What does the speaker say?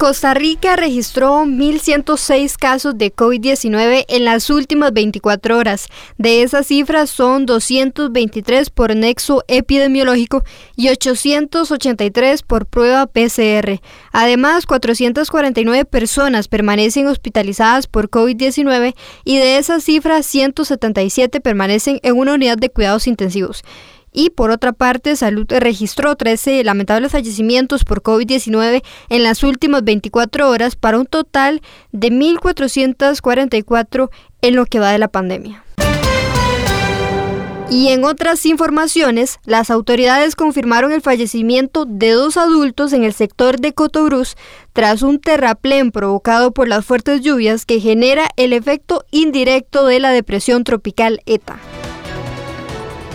Costa Rica registró 1.106 casos de COVID-19 en las últimas 24 horas. De esas cifras son 223 por nexo epidemiológico y 883 por prueba PCR. Además, 449 personas permanecen hospitalizadas por COVID-19 y de esas cifras 177 permanecen en una unidad de cuidados intensivos. Y por otra parte, Salud registró 13 lamentables fallecimientos por COVID-19 en las últimas 24 horas para un total de 1.444 en lo que va de la pandemia. Y en otras informaciones, las autoridades confirmaron el fallecimiento de dos adultos en el sector de Cotobruz tras un terraplén provocado por las fuertes lluvias que genera el efecto indirecto de la depresión tropical ETA.